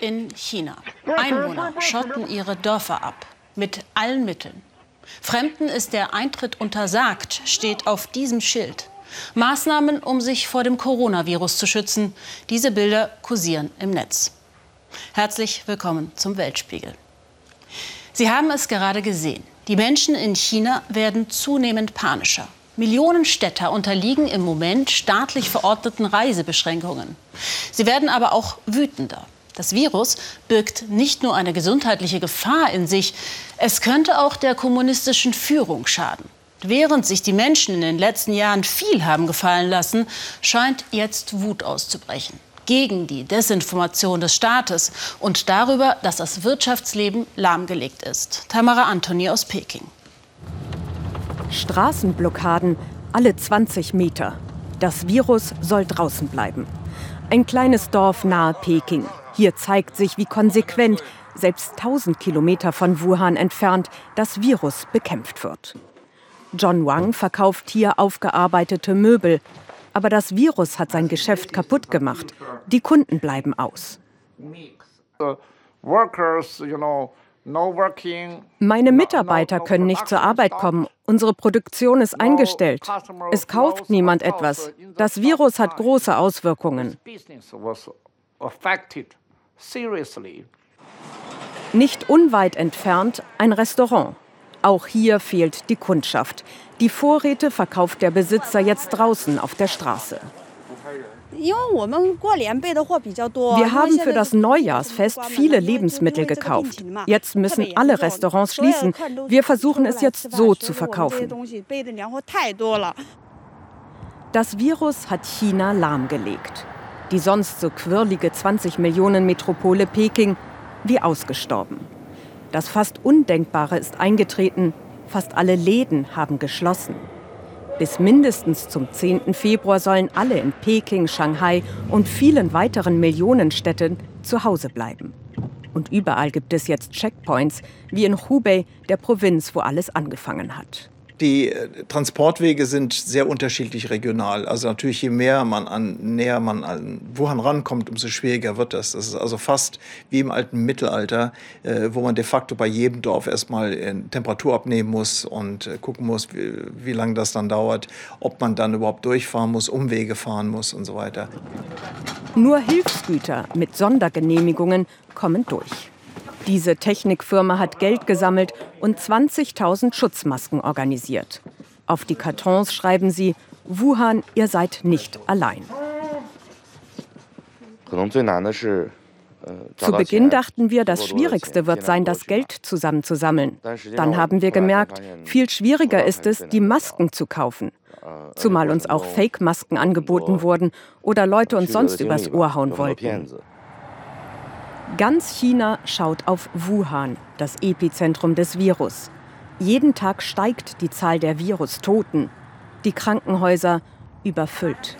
in China. Einwohner schotten ihre Dörfer ab. Mit allen Mitteln. Fremden ist der Eintritt untersagt, steht auf diesem Schild. Maßnahmen, um sich vor dem Coronavirus zu schützen. Diese Bilder kursieren im Netz. Herzlich willkommen zum Weltspiegel. Sie haben es gerade gesehen. Die Menschen in China werden zunehmend panischer. Millionen Städter unterliegen im Moment staatlich verordneten Reisebeschränkungen. Sie werden aber auch wütender. Das Virus birgt nicht nur eine gesundheitliche Gefahr in sich, es könnte auch der kommunistischen Führung schaden. Während sich die Menschen in den letzten Jahren viel haben gefallen lassen, scheint jetzt Wut auszubrechen gegen die Desinformation des Staates und darüber, dass das Wirtschaftsleben lahmgelegt ist. Tamara Antoni aus Peking. Straßenblockaden alle 20 Meter. Das Virus soll draußen bleiben. Ein kleines Dorf nahe Peking. Hier zeigt sich, wie konsequent, selbst 1000 Kilometer von Wuhan entfernt, das Virus bekämpft wird. John Wang verkauft hier aufgearbeitete Möbel. Aber das Virus hat sein Geschäft kaputt gemacht. Die Kunden bleiben aus. Meine Mitarbeiter können nicht zur Arbeit kommen. Unsere Produktion ist eingestellt. Es kauft niemand etwas. Das Virus hat große Auswirkungen. Nicht unweit entfernt ein Restaurant. Auch hier fehlt die Kundschaft. Die Vorräte verkauft der Besitzer jetzt draußen auf der Straße. Wir haben für das Neujahrsfest viele Lebensmittel gekauft. Jetzt müssen alle Restaurants schließen. Wir versuchen es jetzt so zu verkaufen. Das Virus hat China lahmgelegt. Die sonst so quirlige 20 Millionen Metropole Peking wie ausgestorben. Das fast Undenkbare ist eingetreten. Fast alle Läden haben geschlossen. Bis mindestens zum 10. Februar sollen alle in Peking, Shanghai und vielen weiteren Millionenstädten zu Hause bleiben. Und überall gibt es jetzt Checkpoints, wie in Hubei, der Provinz, wo alles angefangen hat. Die äh, Transportwege sind sehr unterschiedlich regional. Also natürlich, je mehr man an, näher man an Wuhan rankommt, umso schwieriger wird das. Das ist also fast wie im alten Mittelalter, äh, wo man de facto bei jedem Dorf erstmal äh, Temperatur abnehmen muss und äh, gucken muss, wie, wie lange das dann dauert, ob man dann überhaupt durchfahren muss, Umwege fahren muss und so weiter. Nur Hilfsgüter mit Sondergenehmigungen kommen durch. Diese Technikfirma hat Geld gesammelt und 20.000 Schutzmasken organisiert. Auf die Kartons schreiben sie, Wuhan, ihr seid nicht allein. Zu Beginn dachten wir, das Schwierigste wird sein, das Geld zusammenzusammeln. Dann haben wir gemerkt, viel schwieriger ist es, die Masken zu kaufen. Zumal uns auch Fake-Masken angeboten wurden oder Leute uns sonst übers Ohr hauen wollten. Ganz China schaut auf Wuhan, das Epizentrum des Virus. Jeden Tag steigt die Zahl der Virustoten. Die Krankenhäuser überfüllt.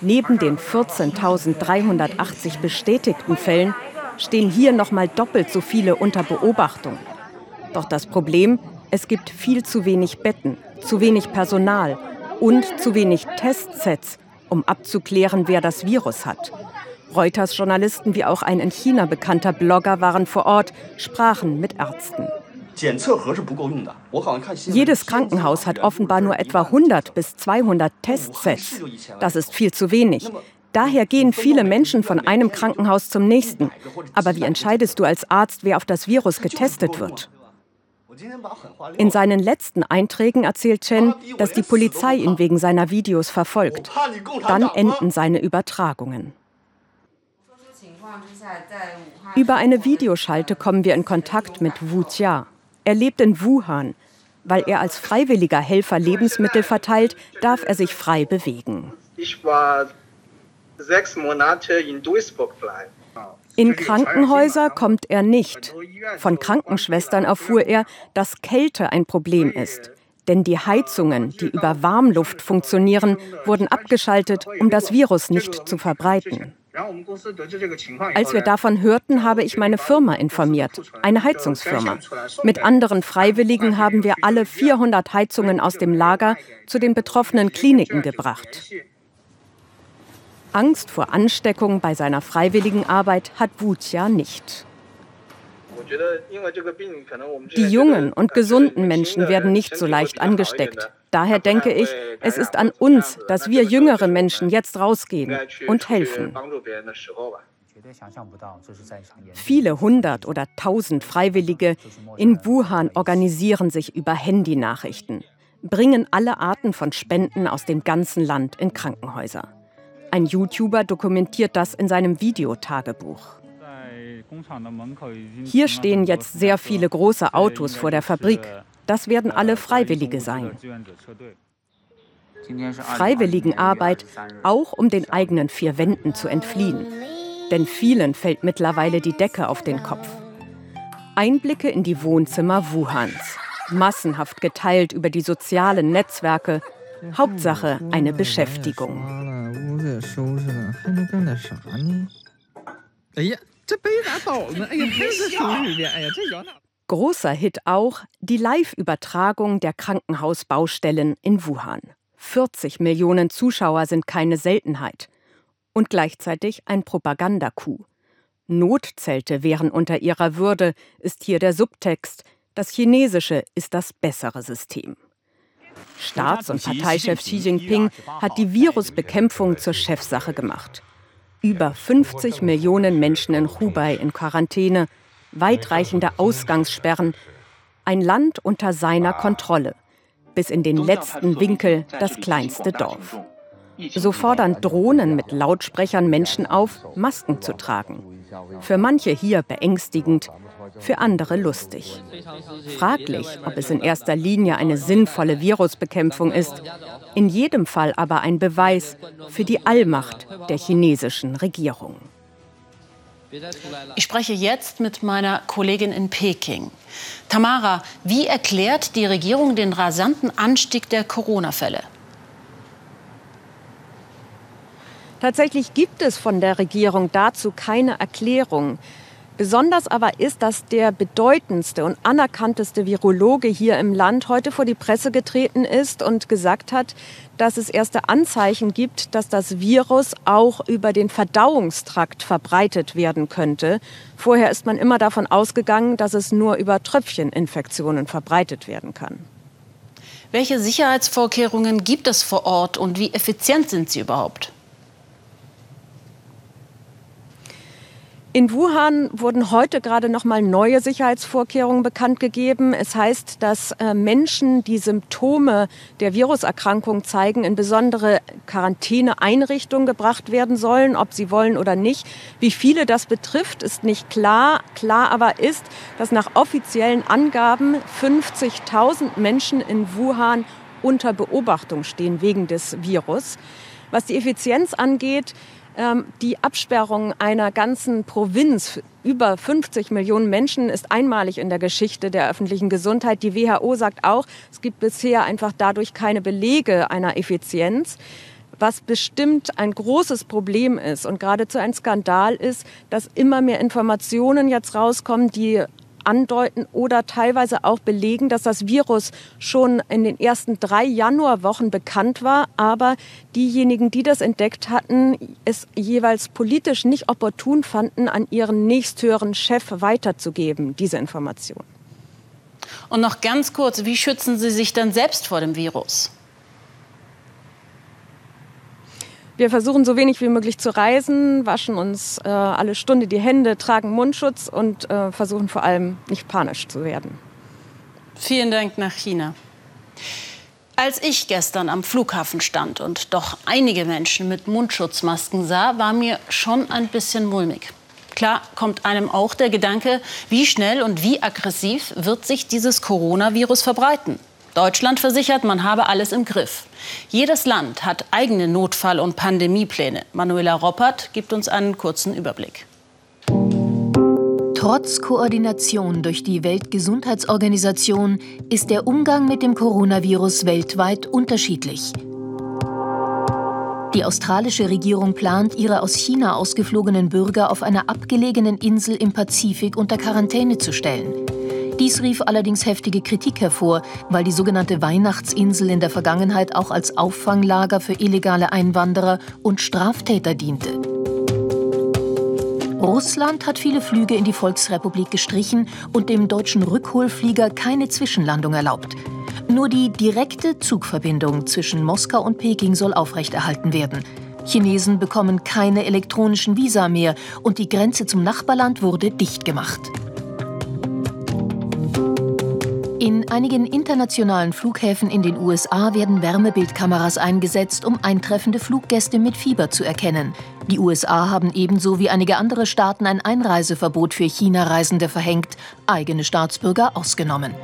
Neben den 14.380 bestätigten Fällen stehen hier noch mal doppelt so viele unter Beobachtung. Doch das Problem, es gibt viel zu wenig Betten, zu wenig Personal und zu wenig Testsets, um abzuklären, wer das Virus hat. Reuters-Journalisten wie auch ein in China bekannter Blogger waren vor Ort, sprachen mit Ärzten. Jedes Krankenhaus hat offenbar nur etwa 100 bis 200 Testsets. Das ist viel zu wenig. Daher gehen viele Menschen von einem Krankenhaus zum nächsten. Aber wie entscheidest du als Arzt, wer auf das Virus getestet wird? In seinen letzten Einträgen erzählt Chen, dass die Polizei ihn wegen seiner Videos verfolgt. Dann enden seine Übertragungen. Über eine Videoschalte kommen wir in Kontakt mit Wu Jia. Er lebt in Wuhan. Weil er als freiwilliger Helfer Lebensmittel verteilt, darf er sich frei bewegen. Ich war sechs Monate in Duisburg bleiben. In Krankenhäuser kommt er nicht. Von Krankenschwestern erfuhr er, dass Kälte ein Problem ist. Denn die Heizungen, die über Warmluft funktionieren, wurden abgeschaltet, um das Virus nicht zu verbreiten. Als wir davon hörten, habe ich meine Firma informiert, eine Heizungsfirma. Mit anderen Freiwilligen haben wir alle 400 Heizungen aus dem Lager zu den betroffenen Kliniken gebracht. Angst vor Ansteckung bei seiner freiwilligen Arbeit hat Wutia nicht. Die jungen und gesunden Menschen werden nicht so leicht angesteckt. Daher denke ich, es ist an uns, dass wir jüngere Menschen jetzt rausgehen und helfen. Viele hundert oder tausend Freiwillige in Wuhan organisieren sich über Handynachrichten, bringen alle Arten von Spenden aus dem ganzen Land in Krankenhäuser. Ein YouTuber dokumentiert das in seinem Videotagebuch. Hier stehen jetzt sehr viele große Autos vor der Fabrik. Das werden alle Freiwillige sein. Freiwilligenarbeit, auch um den eigenen vier Wänden zu entfliehen. Denn vielen fällt mittlerweile die Decke auf den Kopf. Einblicke in die Wohnzimmer Wuhans. Massenhaft geteilt über die sozialen Netzwerke. Hauptsache eine Beschäftigung. Großer Hit auch die Live-Übertragung der Krankenhausbaustellen in Wuhan. 40 Millionen Zuschauer sind keine Seltenheit. Und gleichzeitig ein Propagandacoup. Notzelte wären unter ihrer Würde, ist hier der Subtext. Das Chinesische ist das bessere System. Staats- und Parteichef Xi Jinping hat die Virusbekämpfung zur Chefsache gemacht. Über 50 Millionen Menschen in Hubei in Quarantäne, weitreichende Ausgangssperren, ein Land unter seiner Kontrolle, bis in den letzten Winkel das kleinste Dorf. So fordern Drohnen mit Lautsprechern Menschen auf, Masken zu tragen. Für manche hier beängstigend, für andere lustig. Fraglich, ob es in erster Linie eine sinnvolle Virusbekämpfung ist, in jedem Fall aber ein Beweis für die Allmacht der chinesischen Regierung. Ich spreche jetzt mit meiner Kollegin in Peking. Tamara, wie erklärt die Regierung den rasanten Anstieg der Corona-Fälle? Tatsächlich gibt es von der Regierung dazu keine Erklärung. Besonders aber ist, dass der bedeutendste und anerkannteste Virologe hier im Land heute vor die Presse getreten ist und gesagt hat, dass es erste Anzeichen gibt, dass das Virus auch über den Verdauungstrakt verbreitet werden könnte. Vorher ist man immer davon ausgegangen, dass es nur über Tröpfcheninfektionen verbreitet werden kann. Welche Sicherheitsvorkehrungen gibt es vor Ort und wie effizient sind sie überhaupt? In Wuhan wurden heute gerade noch mal neue Sicherheitsvorkehrungen bekannt gegeben. Es heißt, dass äh, Menschen, die Symptome der Viruserkrankung zeigen, in besondere Quarantäneeinrichtungen gebracht werden sollen, ob sie wollen oder nicht. Wie viele das betrifft, ist nicht klar. Klar aber ist, dass nach offiziellen Angaben 50.000 Menschen in Wuhan unter Beobachtung stehen wegen des Virus. Was die Effizienz angeht, die Absperrung einer ganzen Provinz, über 50 Millionen Menschen, ist einmalig in der Geschichte der öffentlichen Gesundheit. Die WHO sagt auch, es gibt bisher einfach dadurch keine Belege einer Effizienz. Was bestimmt ein großes Problem ist und geradezu ein Skandal ist, dass immer mehr Informationen jetzt rauskommen, die andeuten oder teilweise auch belegen, dass das Virus schon in den ersten drei Januarwochen bekannt war, aber diejenigen, die das entdeckt hatten, es jeweils politisch nicht opportun fanden, an ihren nächsthöheren Chef weiterzugeben, diese Information. Und noch ganz kurz, wie schützen Sie sich dann selbst vor dem Virus? Wir versuchen so wenig wie möglich zu reisen, waschen uns äh, alle Stunde die Hände, tragen Mundschutz und äh, versuchen vor allem nicht panisch zu werden. Vielen Dank nach China. Als ich gestern am Flughafen stand und doch einige Menschen mit Mundschutzmasken sah, war mir schon ein bisschen mulmig. Klar kommt einem auch der Gedanke, wie schnell und wie aggressiv wird sich dieses Coronavirus verbreiten. Deutschland versichert, man habe alles im Griff. Jedes Land hat eigene Notfall- und Pandemiepläne. Manuela Roppert gibt uns einen kurzen Überblick. Trotz Koordination durch die Weltgesundheitsorganisation ist der Umgang mit dem Coronavirus weltweit unterschiedlich. Die australische Regierung plant, ihre aus China ausgeflogenen Bürger auf einer abgelegenen Insel im Pazifik unter Quarantäne zu stellen. Dies rief allerdings heftige Kritik hervor, weil die sogenannte Weihnachtsinsel in der Vergangenheit auch als Auffanglager für illegale Einwanderer und Straftäter diente. Russland hat viele Flüge in die Volksrepublik gestrichen und dem deutschen Rückholflieger keine Zwischenlandung erlaubt. Nur die direkte Zugverbindung zwischen Moskau und Peking soll aufrechterhalten werden. Chinesen bekommen keine elektronischen Visa mehr und die Grenze zum Nachbarland wurde dicht gemacht. In einigen internationalen Flughäfen in den USA werden Wärmebildkameras eingesetzt, um eintreffende Fluggäste mit Fieber zu erkennen. Die USA haben ebenso wie einige andere Staaten ein Einreiseverbot für China-Reisende verhängt, eigene Staatsbürger ausgenommen.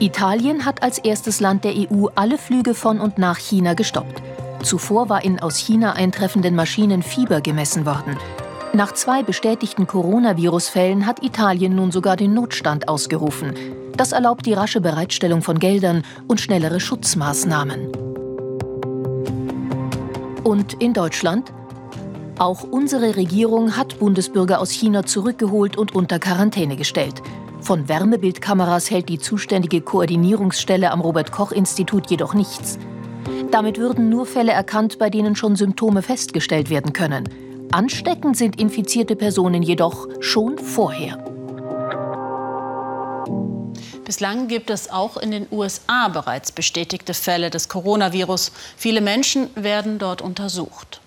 Italien hat als erstes Land der EU alle Flüge von und nach China gestoppt. Zuvor war in aus China eintreffenden Maschinen Fieber gemessen worden. Nach zwei bestätigten Coronavirus-Fällen hat Italien nun sogar den Notstand ausgerufen. Das erlaubt die rasche Bereitstellung von Geldern und schnellere Schutzmaßnahmen. Und in Deutschland? Auch unsere Regierung hat Bundesbürger aus China zurückgeholt und unter Quarantäne gestellt. Von Wärmebildkameras hält die zuständige Koordinierungsstelle am Robert Koch Institut jedoch nichts. Damit würden nur Fälle erkannt, bei denen schon Symptome festgestellt werden können. Ansteckend sind infizierte Personen jedoch schon vorher. Bislang gibt es auch in den USA bereits bestätigte Fälle des Coronavirus. Viele Menschen werden dort untersucht.